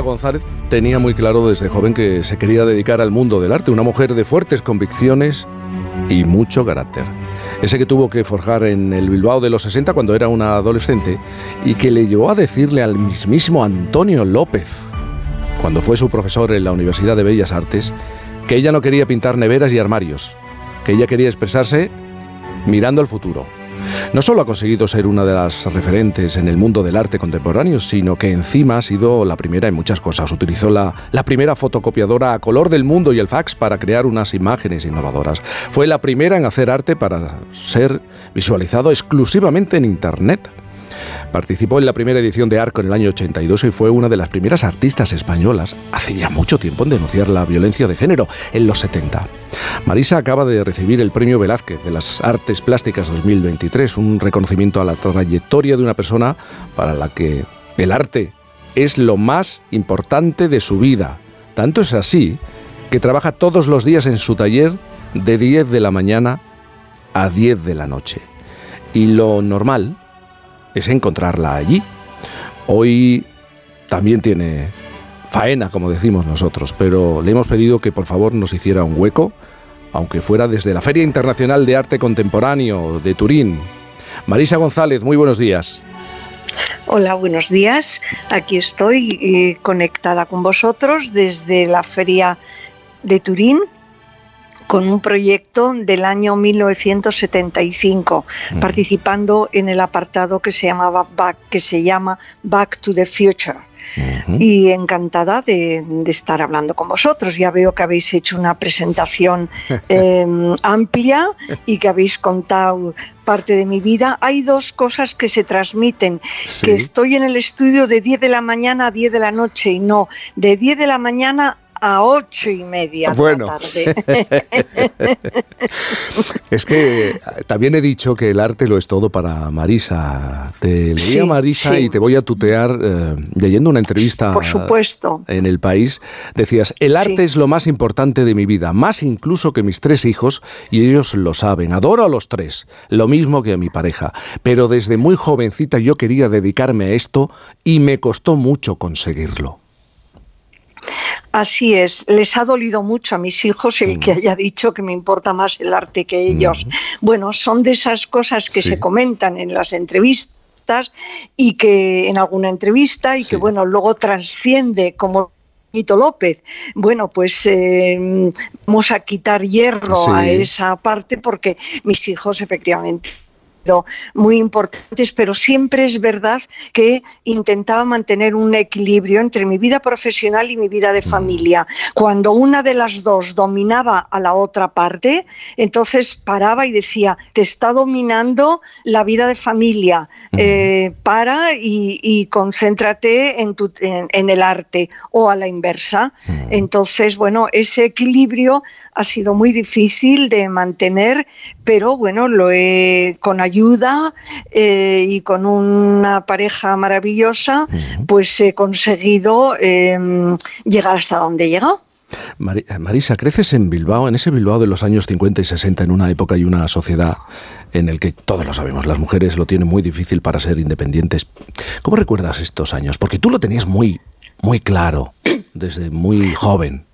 González tenía muy claro desde joven que se quería dedicar al mundo del arte, una mujer de fuertes convicciones y mucho carácter. Ese que tuvo que forjar en el Bilbao de los 60 cuando era una adolescente y que le llevó a decirle al mismísimo Antonio López, cuando fue su profesor en la Universidad de Bellas Artes, que ella no quería pintar neveras y armarios, que ella quería expresarse mirando al futuro no solo ha conseguido ser una de las referentes en el mundo del arte contemporáneo, sino que encima ha sido la primera en muchas cosas. Utilizó la, la primera fotocopiadora a color del mundo y el fax para crear unas imágenes innovadoras. Fue la primera en hacer arte para ser visualizado exclusivamente en Internet. Participó en la primera edición de Arco en el año 82 y fue una de las primeras artistas españolas, hace ya mucho tiempo, en denunciar la violencia de género, en los 70. Marisa acaba de recibir el Premio Velázquez de las Artes Plásticas 2023, un reconocimiento a la trayectoria de una persona para la que el arte es lo más importante de su vida. Tanto es así que trabaja todos los días en su taller de 10 de la mañana a 10 de la noche. Y lo normal es encontrarla allí. Hoy también tiene faena, como decimos nosotros, pero le hemos pedido que por favor nos hiciera un hueco, aunque fuera desde la Feria Internacional de Arte Contemporáneo de Turín. Marisa González, muy buenos días. Hola, buenos días. Aquí estoy eh, conectada con vosotros desde la Feria de Turín con un proyecto del año 1975, mm. participando en el apartado que se llamaba Back, que se llama Back to the Future. Y encantada de, estar hablando con vosotros. Ya veo que habéis hecho una presentación em, amplia y que habéis contado parte de mi vida. Hay dos cosas que se transmiten, que estoy en el estudio de 10 de la mañana a 10 de la noche y no, de 10 de la mañana a ocho y media de la tarde. es que también he dicho que el arte lo es todo para Marisa. Te leía Marisa y te voy a tutear eh, leyendo una entrevista Por supuesto. en El País. Decías, el arte es lo más importante de mi vida, más incluso que mis tres hijos, y ellos lo saben. Adoro a los tres, lo mismo que a mi pareja. Pero desde muy jovencita yo quería dedicarme a esto y me costó mucho conseguirlo. Así es, les ha dolido mucho a mis hijos el que haya dicho que me importa más el arte que ellos. Bueno, son de esas cosas que se comentan en las entrevistas y que en alguna entrevista y que bueno, luego trasciende como López. Bueno, pues eh, vamos a quitar hierro a esa parte porque mis hijos efectivamente muy importantes, pero siempre es verdad que intentaba mantener un equilibrio entre mi vida profesional y mi vida de familia. Cuando una de las dos dominaba a la otra parte, entonces paraba y decía, te está dominando la vida de familia, eh, para y, concéntrate en, tu, en, el arte o a la inversa. Entonces, bueno, ese equilibrio ha sido muy difícil de mantener, pero bueno, lo he con ayuda eh, y con una pareja maravillosa, pues he conseguido em, llegar hasta donde he llegado. Eh, Marisa, creces en Bilbao, en ese Bilbao de los años 50 y 60, en una época y una sociedad en el que todos lo sabemos, las mujeres lo tienen muy difícil para ser independientes. ¿Cómo recuerdas estos años? Porque tú lo tenías muy, muy claro desde muy joven.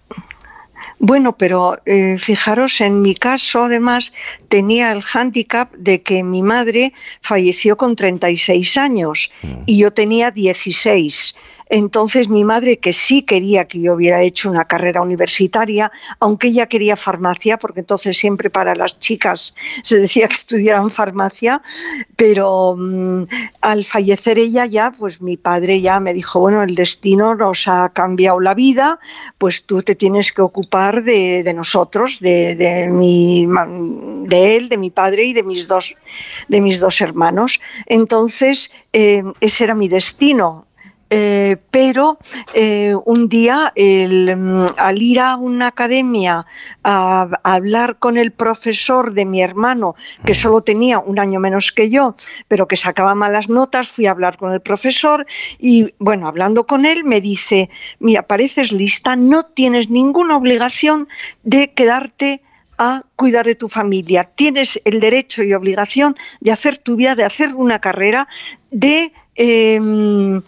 Bueno, pero eh, fijaros, en mi caso además tenía el hándicap de que mi madre falleció con 36 años mm. y yo tenía 16. Entonces mi madre, que sí quería que yo hubiera hecho una carrera universitaria, aunque ella quería farmacia, porque entonces siempre para las chicas se decía que estudiaran farmacia, pero mm, al fallecer ella ya, pues mi padre ya me dijo, bueno, el destino nos ha cambiado la vida, pues tú te tienes que ocupar de, nosotros, de, mi, de él, de mi padre y de mis dos, de mis dos hermanos. Entonces, eh, ese era mi destino eh, pero eh, un día mm, al ir a una academia a, hablar con el profesor de mi hermano, que solo tenía un año menos que yo, pero que sacaba malas notas, fui a hablar con el profesor y bueno, hablando con él me dice, mira, pareces lista, no tienes ninguna obligación de quedarte a cuidar de tu familia. Tienes el derecho y obligación de hacer tu vida, de hacer una carrera, de em,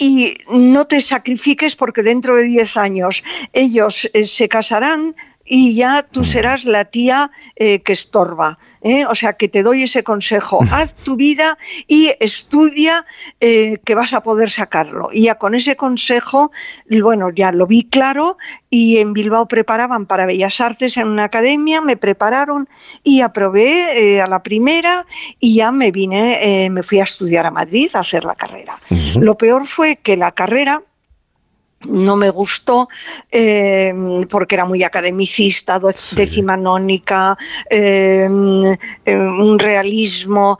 y no te sacrifiques porque dentro de 10 años ellos eh, se casarán y ya tú serás la tía eh, que estorba. ¿eh? O sea, que te doy ese consejo. Haz tu vida y estudia eh, que vas a poder sacarlo. Y ya con ese consejo, bueno, ya lo vi claro y en Bilbao preparaban para Bellas Artes en una academia, me prepararon y aprobé a la primera y ya me vine, me fui a estudiar a Madrid a hacer la carrera. Lo peor fue que la carrera no me gustó eh, porque era muy academicista, decimanónica, eh, eh, un realismo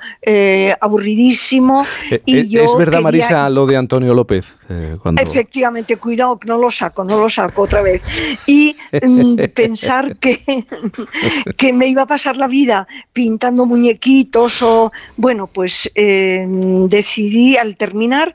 aburridísimo. Y ¿Es verdad, Marisa, lo de Antonio López? Efectivamente, cuidado que no lo saco, no lo saco otra vez. Y mm, pensar que, que me iba a pasar la vida pintando muñequitos o, bueno, pues decidí al terminar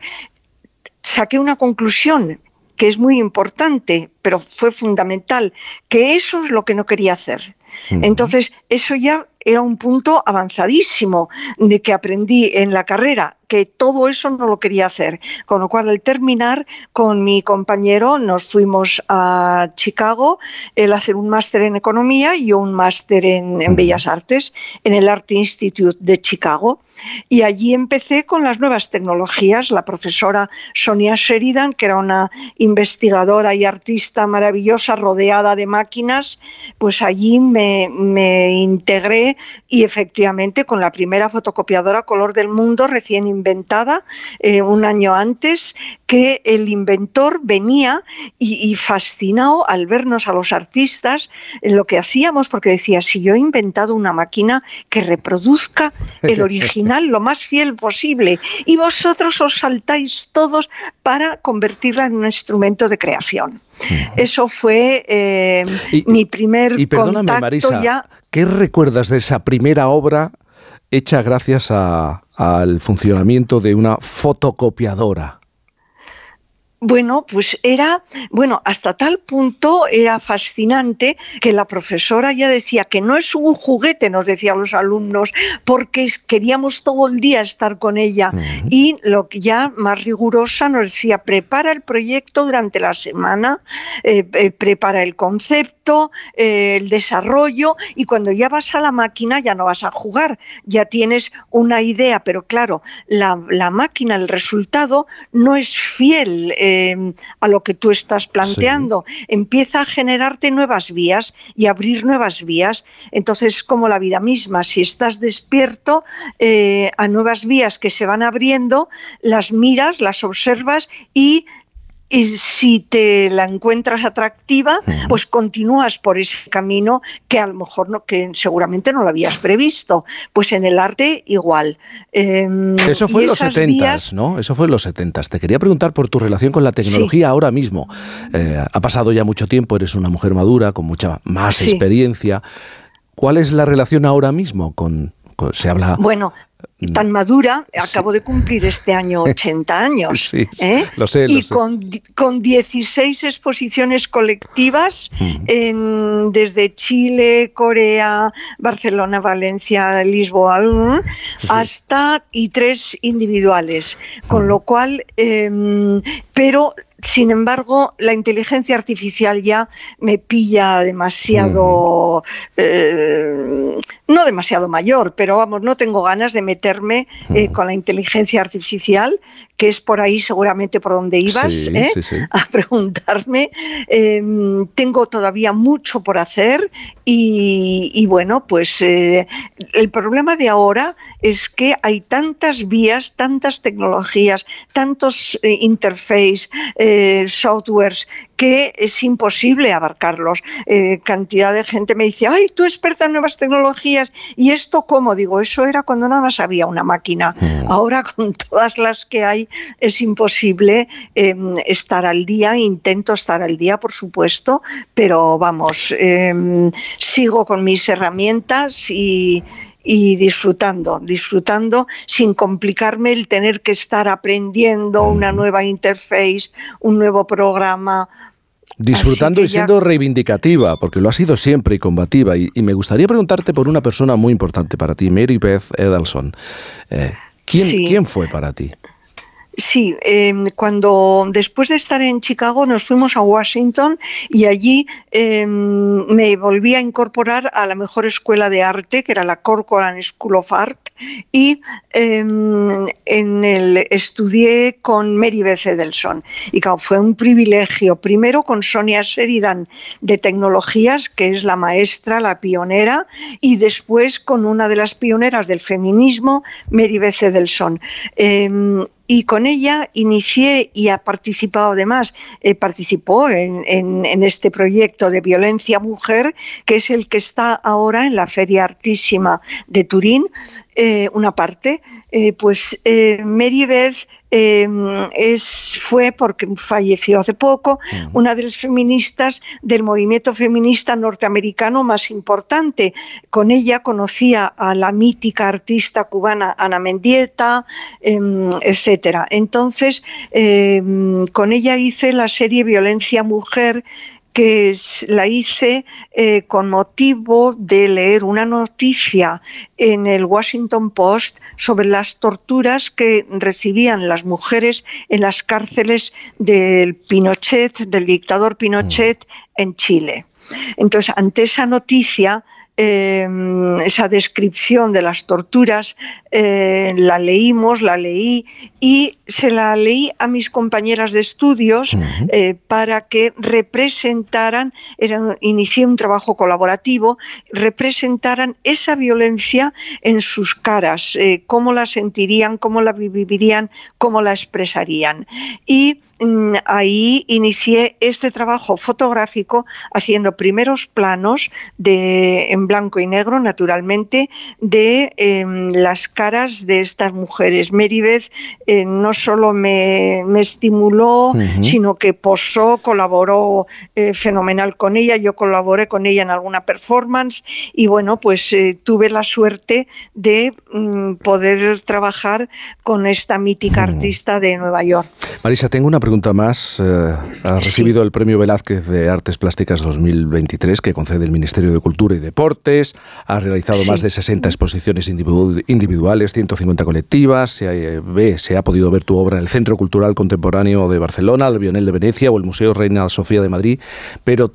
saqué una conclusión que es muy importante, pero fue fundamental, que eso es lo que no quería hacer. Entonces, eso ya era un punto avanzadísimo de que aprendí en la carrera, que todo eso no lo quería hacer. Con lo cual, al terminar con mi compañero, nos fuimos a Chicago, él hacer un máster en economía y yo un máster en, Bellas Artes, en el Art Institute de Chicago. Y allí empecé con las nuevas tecnologías. La profesora Sonia Sheridan, que era una investigadora y artista maravillosa, rodeada de máquinas, pues allí me, me integré y efectivamente con la primera fotocopiadora color del mundo recién inventada eh, un año antes que el inventor venía y, fascinado al vernos a los artistas en lo que hacíamos porque decía si yo he inventado una máquina que reproduzca el original lo más fiel posible y vosotros os saltáis todos para convertirla en un instrumento de creación. Eso fue eh, mi primer y contacto ya ¿Qué recuerdas de esa primera obra hecha gracias al funcionamiento de una fotocopiadora? Bueno, pues era, bueno, hasta tal punto era fascinante que la profesora ya decía que no es un juguete, nos decían los alumnos, porque queríamos todo el día estar con ella. Y lo que ya más rigurosa nos decía, prepara el proyecto durante la semana, eh, eh, prepara el concepto, eh, el desarrollo, y cuando ya vas a la máquina ya no vas a jugar, ya tienes una idea, pero claro, la, la máquina, el resultado no es fiel Em, a lo que tú estás planteando. Empieza a generarte nuevas vías y abrir nuevas vías. Entonces, como la vida misma, si estás despierto eh, a nuevas vías que se van abriendo, las miras, las observas y y si te la encuentras atractiva, pues continúas por ese camino que a lo mejor no, que seguramente no lo habías previsto. Pues en el arte igual. Em, Eso fue en los 70, ¿no? Eso fue en los 70. Te quería preguntar por tu relación con la tecnología ahora mismo. Eh, ha pasado ya mucho tiempo, eres una mujer madura, con mucha más experiencia. ¿Cuál es la relación ahora mismo con, se habla bueno. Tan madura, acabo de cumplir este año 80 años. ¿eh? lo sé, y Con, con 16 exposiciones colectivas en, desde Chile, Corea, Barcelona, Valencia, Lisboa, hasta y tres individuales. Con lo cual, em, pero sin embargo, la inteligencia artificial ya me pilla demasiado, eh, no demasiado mayor, pero vamos, no tengo ganas de meterme eh, con la inteligencia artificial, que es por ahí seguramente por donde ibas, ¿eh? a preguntarme. Em, tengo todavía mucho por hacer y, bueno, pues el problema de ahora es que hay tantas vías, tantas tecnologías, tantos interfaces, eh, softwares que es imposible abarcarlos. Eh, cantidad de gente me dice, ay, tú experta en nuevas tecnologías, ¿y esto cómo? Digo, eso era cuando nada más había una máquina. Mm. Ahora con todas las que hay es imposible em, estar al día, intento estar al día, por supuesto, pero vamos, em, sigo con mis herramientas y, y disfrutando, disfrutando sin complicarme el tener que estar aprendiendo una nueva interface, un nuevo programa. Disfrutando y siendo reivindicativa, porque lo ha sido siempre y combativa. Y, me gustaría preguntarte por una persona muy importante para ti, Mary Beth Edelson. Eh, ¿quién, ¿Quién fue para ti? Sí, em, cuando después de estar en Chicago nos fuimos a Washington y allí em, me volví a incorporar a la mejor escuela de arte, que era la Corcoran School of Art, y em, en el, estudié con Mary Beth Edelson. Y fue un privilegio, primero con Sonia Sheridan de Tecnologías, que es la maestra, la pionera, y después con una de las pioneras del feminismo, Mary Beth Edelson y con ella inicié y ha participado además, eh, participó en, este proyecto de violencia mujer, que es el que está ahora en la Feria Artísima de Turín, eh, una parte, eh, pues Mary Beth es, fue, porque falleció hace poco, una de las feministas del movimiento feminista norteamericano más importante. Con ella conocía a la mítica artista cubana Ana Mendieta, em, etcétera. Entonces, em, con ella hice la serie Violencia Mujer que la hice eh, con motivo de leer una noticia en el Washington Post sobre las torturas que recibían las mujeres en las cárceles del Pinochet, del dictador Pinochet mm. en Chile. Entonces, ante esa noticia, Em, esa descripción de las torturas, eh, la leímos, la leí y se la leí a mis compañeras de estudios eh, para que representaran, era, inicié un trabajo colaborativo, representaran esa violencia en sus caras, eh, cómo la sentirían, cómo la vivirían, cómo la expresarían. Y mm, ahí inicié este trabajo fotográfico haciendo primeros planos de blanco y negro, naturalmente, de em, las caras de estas mujeres. Meribeth eh, no solo me, estimuló, sino que posó, colaboró eh, fenomenal con ella. Yo colaboré con ella en alguna performance y bueno, pues eh, tuve la suerte de mm, poder trabajar con esta mítica artista de Nueva York. Marisa, tengo una pregunta más. ha recibido el Premio Velázquez de Artes Plásticas 2023 que concede el Ministerio de Cultura y Deporte ha realizado más de 60 exposiciones individuales, 150 colectivas, se, ve, se ha podido ver tu obra en el Centro Cultural Contemporáneo de Barcelona, el Bionel de Venecia o el Museo Reina Sofía de Madrid, pero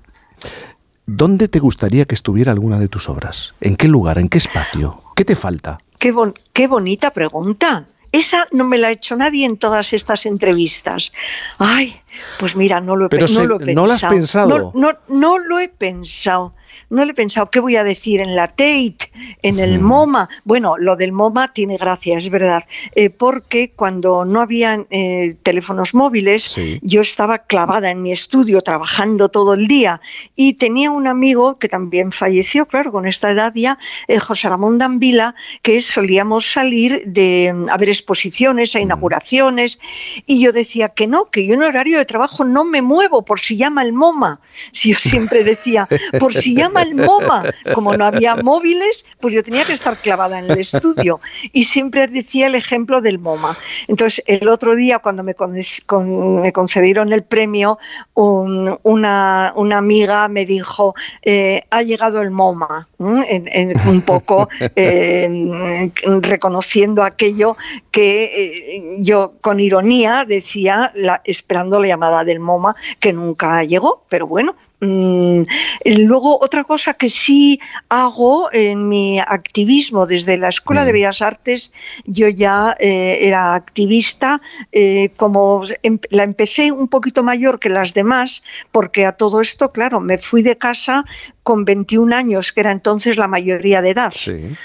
¿dónde te gustaría que estuviera alguna de tus obras? ¿En qué lugar? ¿En qué espacio? ¿Qué te falta? Qué, qué bonita pregunta. Esa no me la ha hecho nadie en todas estas entrevistas. Ay, pues mira, no lo he, no lo he pensado. ¿No lo has pensado? no, no lo he pensado no le he pensado qué voy a decir en la Tate, en el MoMA. Bueno, lo del MoMA tiene gracia, es verdad, eh, porque cuando no habían eh, teléfonos móviles, yo estaba clavada en mi estudio trabajando todo el día y tenía un amigo que también falleció, claro, con esta edad ya, eh, José Ramón Danvila, que solíamos salir de a ver exposiciones, a inauguraciones, y yo decía que no, que yo en horario de trabajo no me muevo por si llama el MoMA. Si yo siempre decía, por si llama el MoMA. Como no había móviles, pues yo tenía que estar clavada en el estudio. Y siempre decía el ejemplo del MoMA. Entonces, el otro día, cuando me, me concedieron el premio, una, una, amiga me dijo, eh, ha llegado el MoMA, un poco eh, reconociendo aquello que eh, yo con ironía decía, esperando la llamada del MoMA, que nunca llegó, pero bueno, luego, otra cosa que sí hago en mi activismo desde la Escuela de mm. Bellas Artes, yo ya eh, era activista, eh, como em, la empecé un poquito mayor que las demás, porque a todo esto, claro, me fui de casa con 21 años, que era entonces la mayoría de edad,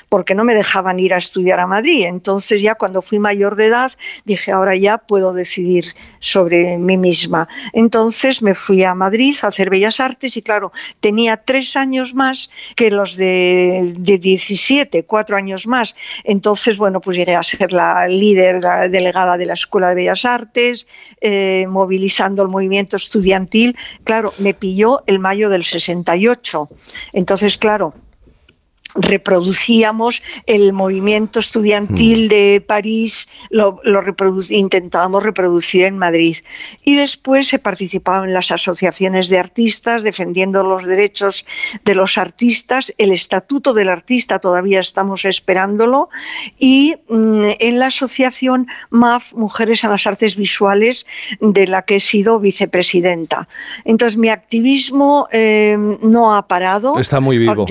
porque no me dejaban ir a estudiar a Madrid. Entonces ya cuando fui mayor de edad dije, ahora ya puedo decidir sobre mí misma. Entonces me fui a Madrid a hacer Bellas Artes y claro, tenía tres años más que los de, 17, cuatro años más. Entonces, bueno, pues llegué a ser la líder, la delegada de la Escuela de Bellas Artes, eh, movilizando el movimiento estudiantil. Claro, me pilló el mayo del 68 entonces, claro, reproducíamos el movimiento estudiantil mm. de París, lo, intentábamos reproducir en Madrid. Y después he participado en las asociaciones de artistas, defendiendo los derechos de los artistas, el estatuto del artista todavía estamos esperándolo, y mm, en la asociación MAF, Mujeres en las Artes Visuales, de la que he sido vicepresidenta. Entonces mi activismo eh, no ha parado. Está muy vivo.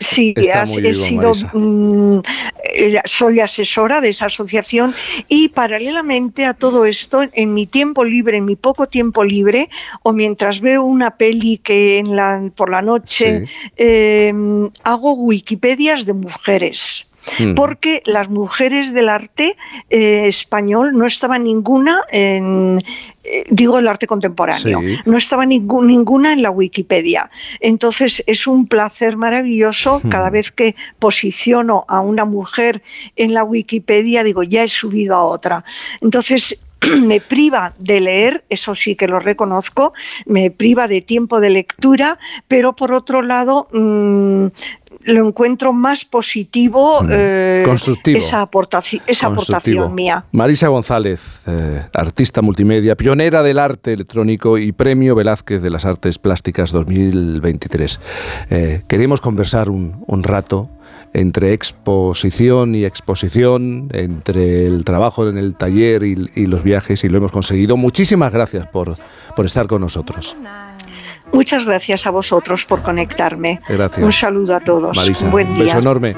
Sí, he sido, mm, eh, soy asesora de esa asociación y paralelamente a todo esto, en mi tiempo libre, en mi poco tiempo libre, o mientras veo una peli que en la, por la noche, em, hago Wikipedias de mujeres. Mm. porque las mujeres del arte eh, español no estaban ninguna en, eh, digo el arte contemporáneo, no estaba ninguna en la Wikipedia. Entonces es un placer maravilloso mm. cada vez que posiciono a una mujer en la Wikipedia, digo, ya he subido a otra. Entonces me priva de leer, eso sí que lo reconozco, me priva de tiempo de lectura, pero por otro lado mm, lo encuentro más positivo, eh, Constructivo. esa, aportación, esa aportación mía. Marisa González, eh, artista multimedia, pionera del arte electrónico y premio Velázquez de las Artes Plásticas 2023. Eh, queríamos conversar un, rato entre exposición y exposición, entre el trabajo en el taller y, y, los viajes, y lo hemos conseguido. Muchísimas gracias por, por estar con nosotros. Muchas gracias a vosotros por conectarme. Gracias. Un saludo a todos. Un buen día. Un beso enorme.